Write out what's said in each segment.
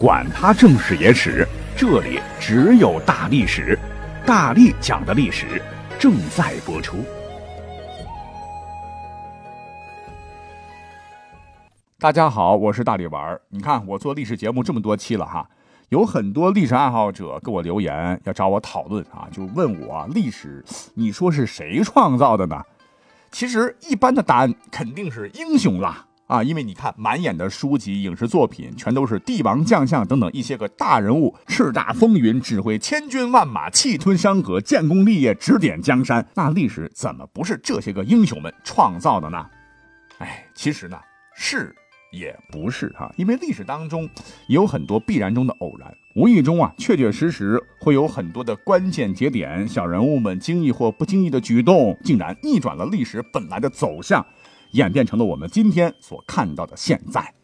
管他正史野史，这里只有大历史，大力讲的历史正在播出。大家好，我是大力丸儿。你看我做历史节目这么多期了哈，有很多历史爱好者给我留言要找我讨论啊，就问我历史，你说是谁创造的呢？其实一般的答案肯定是英雄啦。啊，因为你看，满眼的书籍、影视作品，全都是帝王将相等等一些个大人物，叱咤风云，指挥千军万马，气吞山河，建功立业，指点江山。那历史怎么不是这些个英雄们创造的呢？哎，其实呢，是也不是哈，因为历史当中有很多必然中的偶然，无意中啊，确确实实会有很多的关键节点，小人物们经意或不经意的举动，竟然逆转了历史本来的走向。演变成了我们今天所看到的现在，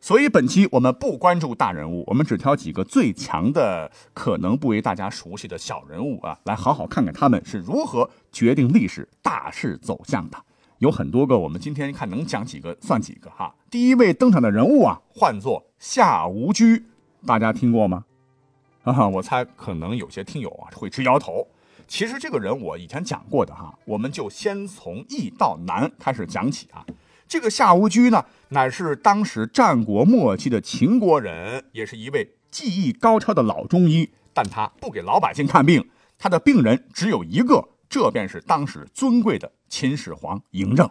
所以本期我们不关注大人物，我们只挑几个最强的、可能不为大家熟悉的小人物啊，来好好看看他们是如何决定历史大势走向的。有很多个，我们今天看能讲几个算几个哈。第一位登场的人物啊，唤作夏无居，大家听过吗？啊，我猜可能有些听友啊会直摇头。其实这个人我以前讲过的哈，我们就先从易到难开始讲起啊。这个夏无居呢，乃是当时战国末期的秦国人，也是一位技艺高超的老中医。但他不给老百姓看病，他的病人只有一个，这便是当时尊贵的秦始皇嬴政。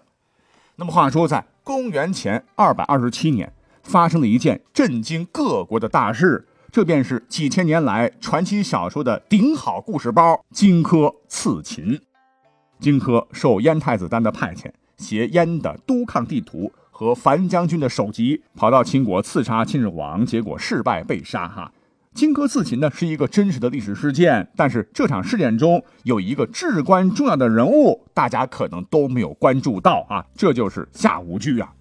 那么话说，在公元前二百二十七年，发生了一件震惊各国的大事。这便是几千年来传奇小说的顶好故事包——荆轲刺秦。荆轲受燕太子丹的派遣，携燕的督抗地图和樊将军的首级，跑到秦国刺杀秦始皇，结果失败被杀。哈，荆轲刺秦呢是一个真实的历史事件，但是这场事件中有一个至关重要的人物，大家可能都没有关注到啊，这就是夏无惧啊。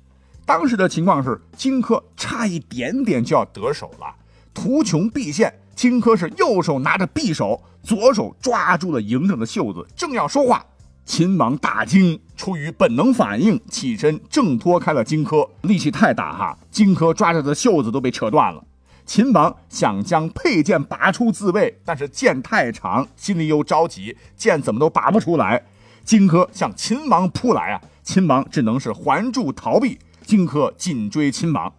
当时的情况是，荆轲差一点点就要得手了。图穷匕现，荆轲是右手拿着匕首，左手抓住了嬴政的袖子，正要说话，秦王大惊，出于本能反应，起身挣脱开了荆轲，力气太大哈，荆轲抓着的袖子都被扯断了。秦王想将佩剑拔出自卫，但是剑太长，心里又着急，剑怎么都拔不出来。荆轲向秦王扑来啊，秦王只能是环住逃避，荆轲紧追秦王。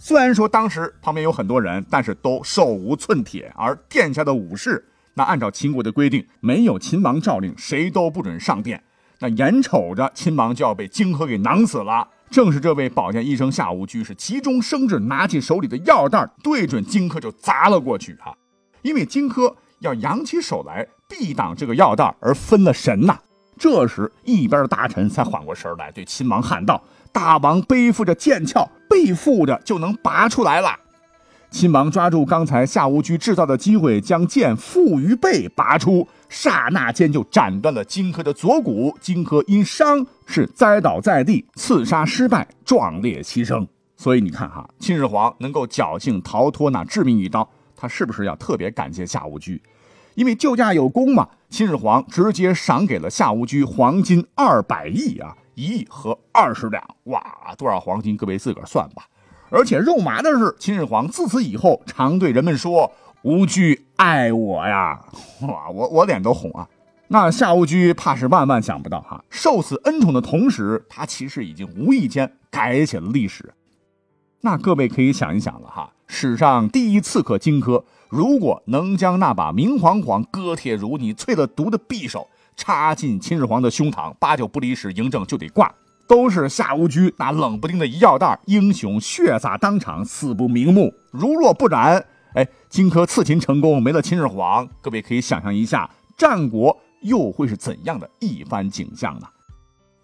虽然说当时旁边有很多人，但是都手无寸铁。而殿下的武士，那按照秦国的规定，没有秦王诏令，谁都不准上殿。那眼瞅着秦王就要被荆轲给囊死了，正是这位保健医生夏无居是急中生智，拿起手里的药袋，对准荆轲就砸了过去。啊，因为荆轲要扬起手来避挡这个药袋，而分了神呐。这时，一边的大臣才缓过神来，对秦王喊道：“大王背负着剑鞘。”背负着就能拔出来了。秦王抓住刚才夏无居制造的机会，将剑负于背拔出，刹那间就斩断了荆轲的左骨。荆轲因伤是栽倒在地，刺杀失败，壮烈牺牲。所以你看哈，秦始皇能够侥幸逃脱那致命一刀，他是不是要特别感谢夏无居？因为救驾有功嘛。秦始皇直接赏给了夏无居黄金二百亿啊。一亿和二十两，哇，多少黄金？各位自个儿算吧。而且肉麻的是，秦始皇自此以后常对人们说：“无居爱我呀！” 哇，我我脸都红啊。那夏无居怕是万万想不到哈，受此恩宠的同时，他其实已经无意间改写了历史。那各位可以想一想了哈，史上第一刺客荆轲，如果能将那把明晃晃、割铁如泥、淬了毒的匕首。插进秦始皇的胸膛，八九不离十，嬴政就得挂。都是夏无居那冷不丁的一药袋，英雄血洒当场，死不瞑目。如若不然，哎，荆轲刺秦成功，没了秦始皇，各位可以想象一下，战国又会是怎样的一番景象呢？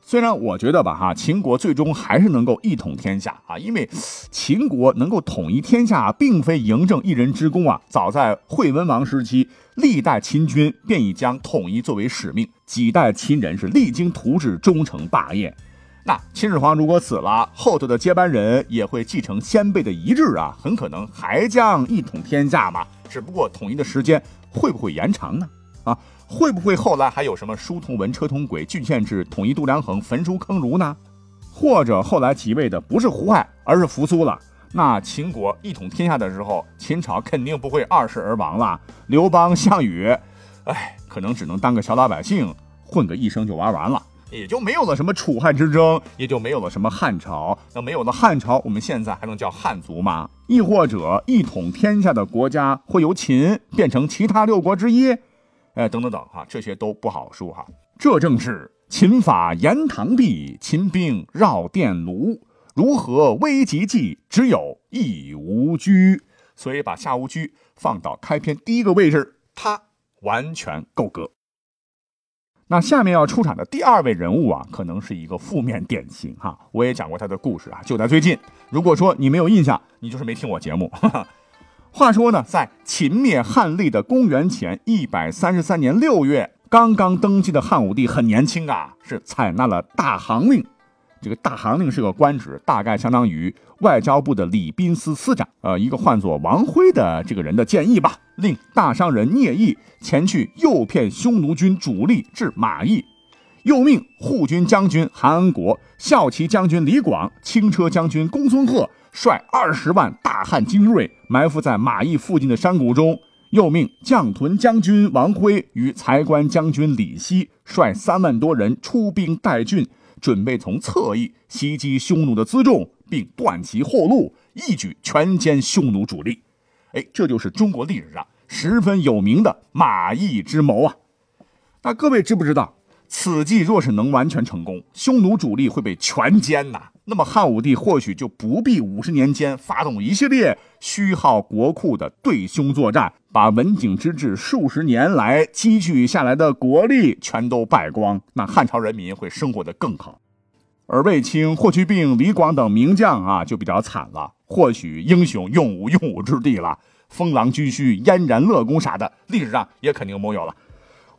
虽然我觉得吧，哈，秦国最终还是能够一统天下啊，因为秦国能够统一天下，并非嬴政一人之功啊。早在惠文王时期，历代秦军便已将统一作为使命，几代秦人是励精图治，终成霸业。那秦始皇如果死了，后头的接班人也会继承先辈的遗志啊，很可能还将一统天下嘛。只不过统一的时间会不会延长呢？啊？会不会后来还有什么书同文、车同轨、郡县制、统一度量衡、焚书坑儒呢？或者后来即位的不是胡亥，而是扶苏了？那秦国一统天下的时候，秦朝肯定不会二世而亡了。刘邦、项羽，哎，可能只能当个小老百姓，混个一生就玩完了，也就没有了什么楚汉之争，也就没有了什么汉朝。那没有了汉朝，我们现在还能叫汉族吗？亦或者一统天下的国家会由秦变成其他六国之一？哎，等等等哈，这些都不好说哈。这正是秦法严唐壁，秦兵绕殿庐。如何危急计，只有义无居。所以把夏无居放到开篇第一个位置，他完全够格。那下面要出场的第二位人物啊，可能是一个负面典型哈。我也讲过他的故事啊，就在最近。如果说你没有印象，你就是没听我节目。话说呢，在秦灭汉立的公元前一百三十三年六月，刚刚登基的汉武帝很年轻啊，是采纳了大行令。这个大行令是个官职，大概相当于外交部的礼宾司司长。呃，一个唤作王辉的这个人的建议吧，令大商人聂毅前去诱骗匈奴军主力至马邑，又命护军将军韩安国、骁骑将军李广、轻车将军公孙贺率二十万大汉精锐埋伏在马邑附近的山谷中，又命将屯将军王辉与财官将军李希率三万多人出兵代郡。准备从侧翼袭击匈奴的辎重，并断其后路，一举全歼匈奴主力。哎，这就是中国历史上十分有名的马邑之谋啊！那各位知不知道，此计若是能完全成功，匈奴主力会被全歼呐？那么汉武帝或许就不必五十年间发动一系列虚耗国库的对匈作战，把文景之治数十年来积聚下来的国力全都败光，那汉朝人民会生活的更好。而卫青、霍去病、李广等名将啊，就比较惨了，或许英雄用武用武之地了，封狼居胥、燕然乐公啥的，历史上也肯定没有了。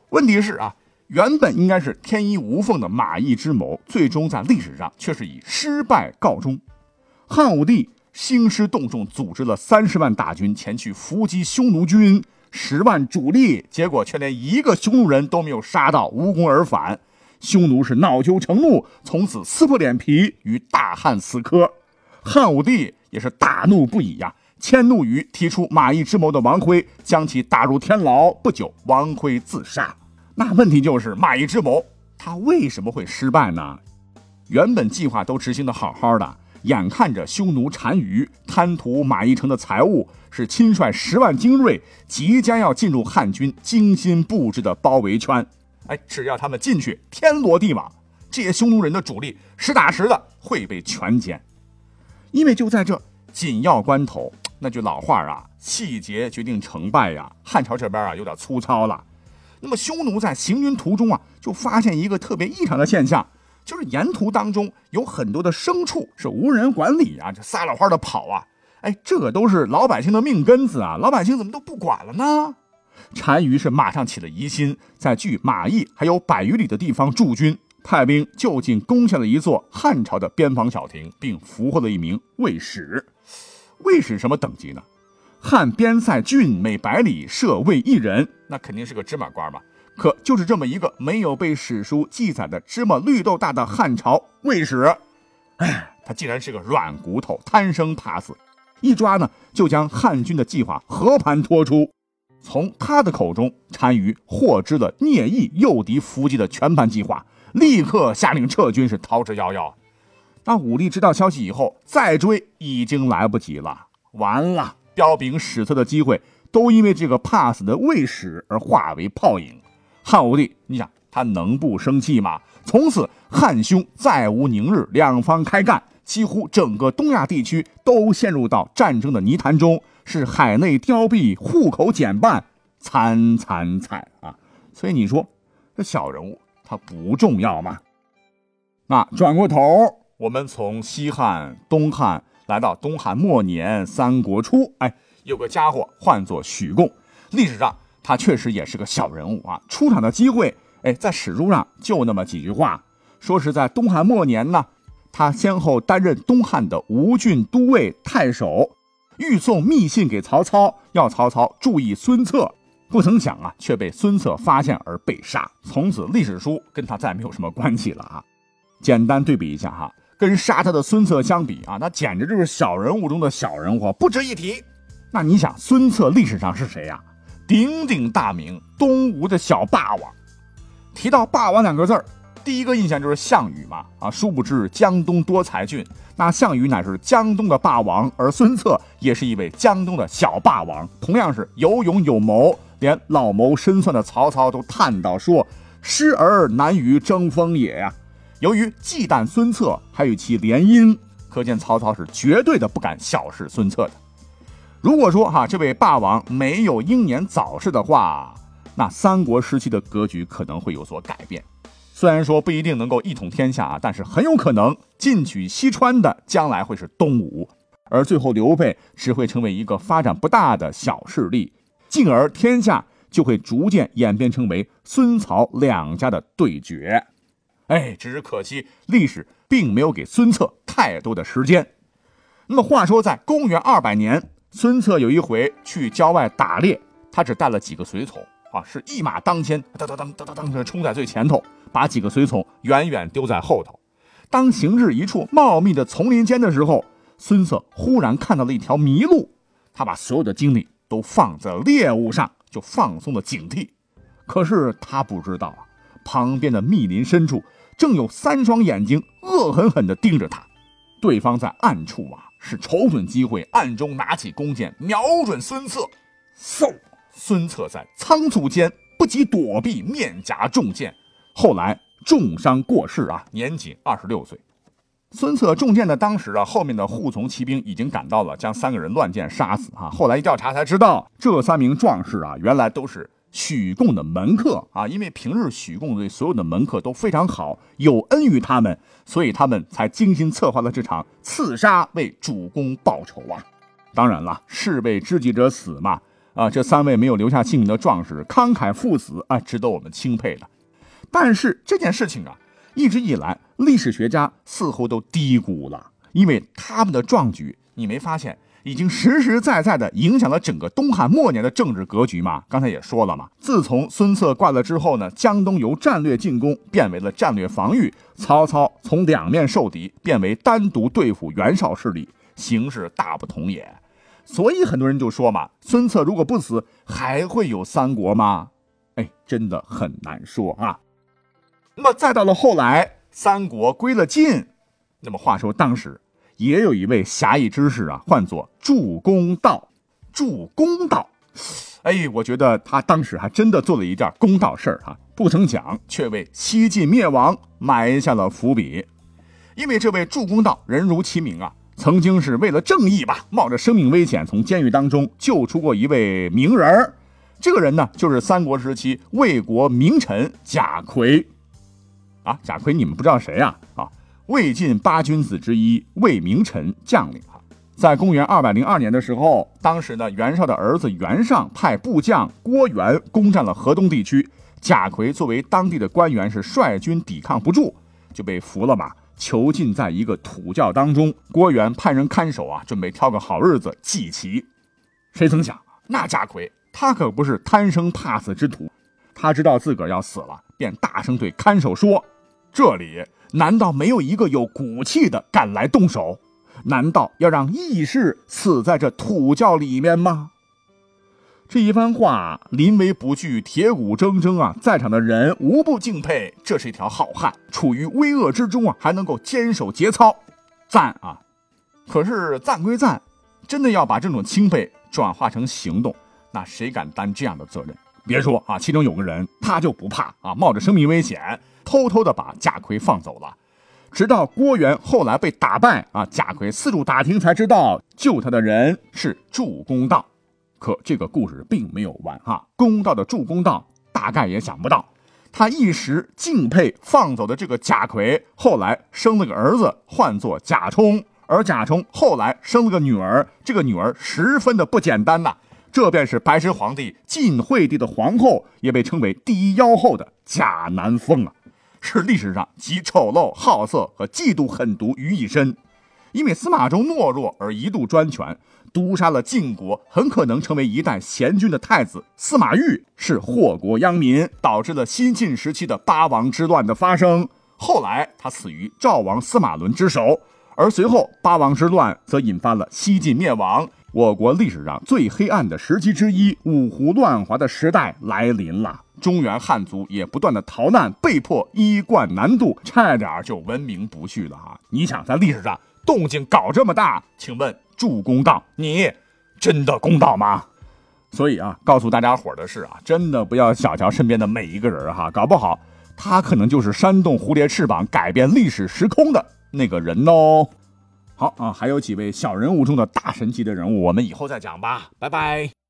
问题是啊。原本应该是天衣无缝的马邑之谋，最终在历史上却是以失败告终。汉武帝兴师动众，组织了三十万大军前去伏击匈奴军十万主力，结果却连一个匈奴人都没有杀到，无功而返。匈奴是恼羞成怒，从此撕破脸皮与大汉死磕。汉武帝也是大怒不已呀，迁怒于提出马邑之谋的王辉，将其打入天牢。不久，王辉自杀。那问题就是马邑之谋，他为什么会失败呢？原本计划都执行的好好的，眼看着匈奴单于贪图马邑城的财物，是亲率十万精锐，即将要进入汉军精心布置的包围圈。哎，只要他们进去，天罗地网，这些匈奴人的主力实打实的会被全歼。因为就在这紧要关头，那句老话啊，细节决定成败呀。汉朝这边啊，有点粗糙了。那么匈奴在行军途中啊，就发现一个特别异常的现象，就是沿途当中有很多的牲畜是无人管理啊，就撒了欢的跑啊，哎，这都是老百姓的命根子啊，老百姓怎么都不管了呢？单于是马上起了疑心，在距马邑还有百余里的地方驻军，派兵就近攻下了一座汉朝的边防小亭，并俘获了一名卫使。卫使什么等级呢？汉边塞郡每百里设卫一人，那肯定是个芝麻官嘛。可就是这么一个没有被史书记载的芝麻绿豆大的汉朝卫史，哎，他竟然是个软骨头，贪生怕死，一抓呢就将汉军的计划和盘托出。从他的口中，单于获知了聂毅诱敌伏击的全盘计划，立刻下令撤军，是逃之夭夭。那武力知道消息以后，再追已经来不及了，完了。彪炳史册的机会，都因为这个怕死的卫史而化为泡影。汉武帝，你想他能不生气吗？从此汉匈再无宁日，两方开干，几乎整个东亚地区都陷入到战争的泥潭中，是海内凋敝，户口减半，惨惨惨啊！所以你说这小人物他不重要吗？那转过头，我们从西汉、东汉。来到东汉末年、三国初，哎，有个家伙唤作许贡。历史上他确实也是个小人物啊，出场的机会，哎，在史书上就那么几句话，说是在东汉末年呢，他先后担任东汉的吴郡都尉、太守，欲送密信给曹操，要曹操注意孙策，不曾想啊，却被孙策发现而被杀。从此历史书跟他再没有什么关系了啊。简单对比一下哈。跟杀他的孙策相比啊，那简直就是小人物中的小人物，不值一提。那你想，孙策历史上是谁呀？鼎鼎大名，东吴的小霸王。提到霸王两个字儿，第一个印象就是项羽嘛啊，殊不知江东多才俊，那项羽乃是江东的霸王，而孙策也是一位江东的小霸王，同样是有勇有谋，连老谋深算的曹操都叹道说：“失而难于争锋也呀。”由于忌惮孙策，还与其联姻，可见曹操是绝对的不敢小视孙策的。如果说哈这位霸王没有英年早逝的话，那三国时期的格局可能会有所改变。虽然说不一定能够一统天下啊，但是很有可能进取西川的将来会是东吴，而最后刘备只会成为一个发展不大的小势力，进而天下就会逐渐演变成为孙曹两家的对决。哎，只是可惜，历史并没有给孙策太多的时间。那么话说，在公元二百年，孙策有一回去郊外打猎，他只带了几个随从啊，是一马当先，当当当当当当，冲在最前头，把几个随从远远丢在后头。当行至一处茂密的丛林间的时候，孙策忽然看到了一条麋鹿，他把所有的精力都放在猎物上，就放松了警惕。可是他不知道啊，旁边的密林深处。正有三双眼睛恶狠狠地盯着他，对方在暗处啊，是瞅准机会，暗中拿起弓箭，瞄准孙策。嗖！孙策在仓促间不及躲避，面颊中箭，后来重伤过世啊，年仅二十六岁。孙策中箭的当时啊，后面的护从骑兵已经赶到了，将三个人乱箭杀死啊。后来一调查才知道，这三名壮士啊，原来都是。许贡的门客啊，因为平日许贡对所有的门客都非常好，有恩于他们，所以他们才精心策划了这场刺杀，为主公报仇啊。当然了，士为知己者死嘛。啊，这三位没有留下姓名的壮士慷慨赴死啊，值得我们钦佩的。但是这件事情啊，一直以来历史学家似乎都低估了，因为他们的壮举，你没发现？已经实实在在的影响了整个东汉末年的政治格局嘛？刚才也说了嘛，自从孙策挂了之后呢，江东由战略进攻变为了战略防御，曹操从两面受敌变为单独对付袁绍势力，形势大不同也。所以很多人就说嘛，孙策如果不死，还会有三国吗？哎，真的很难说啊。那么再到了后来，三国归了晋，那么话说当时。也有一位侠义之士啊，唤作祝公道。祝公道，哎，我觉得他当时还真的做了一件公道事儿哈，不曾讲，却为西晋灭亡埋下了伏笔。因为这位祝公道人如其名啊，曾经是为了正义吧，冒着生命危险从监狱当中救出过一位名人儿。这个人呢，就是三国时期魏国名臣贾逵。啊，贾逵，你们不知道谁呀？啊？魏晋八君子之一，魏明臣将领哈，在公元二百零二年的时候，当时呢，袁绍的儿子袁尚派部将郭元攻占了河东地区，贾逵作为当地的官员是率军抵抗不住，就被俘了嘛，囚禁在一个土窖当中。郭元派人看守啊，准备挑个好日子祭旗。谁曾想，那贾逵他可不是贪生怕死之徒，他知道自个儿要死了，便大声对看守说：“这里。”难道没有一个有骨气的敢来动手？难道要让义士死在这土窖里面吗？这一番话，临危不惧，铁骨铮铮啊！在场的人无不敬佩，这是一条好汉，处于危厄之中啊，还能够坚守节操，赞啊！可是赞归赞，真的要把这种钦佩转化成行动，那谁敢担这样的责任？别说啊，其中有个人，他就不怕啊，冒着生命危险。偷偷的把贾逵放走了，直到郭元后来被打败啊，贾逵四处打听才知道救他的人是祝公道。可这个故事并没有完哈，公道的祝公道大概也想不到，他一时敬佩放走的这个贾逵，后来生了个儿子，唤作贾充，而贾充后来生了个女儿，这个女儿十分的不简单呐，这便是白石皇帝晋惠帝的皇后，也被称为第一妖后的贾南风啊。是历史上集丑陋、好色和嫉妒狠毒于一身，因为司马衷懦弱而一度专权，毒杀了晋国很可能成为一代贤君的太子司马昱，是祸国殃民，导致了新晋时期的八王之乱的发生。后来他死于赵王司马伦之手，而随后八王之乱则引发了西晋灭亡，我国历史上最黑暗的时期之一——五胡乱华的时代来临了。中原汉族也不断的逃难，被迫衣冠南渡，差点就文明不续了哈！你想在历史上动静搞这么大，请问助公道，你真的公道吗？所以啊，告诉大家伙的是啊，真的不要小瞧身边的每一个人哈，搞不好他可能就是扇动蝴蝶翅膀改变历史时空的那个人哦。好啊，还有几位小人物中的大神级的人物，我们以后再讲吧，拜拜。